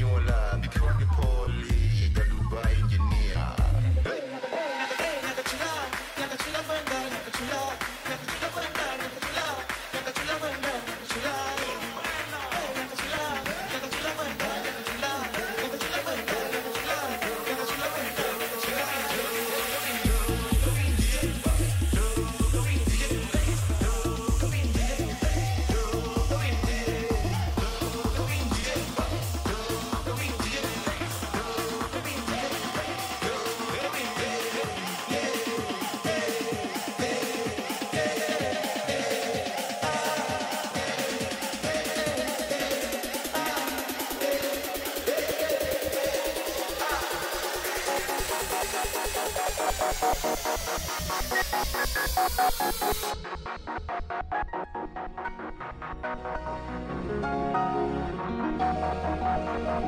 you in line. Be cool, be poor.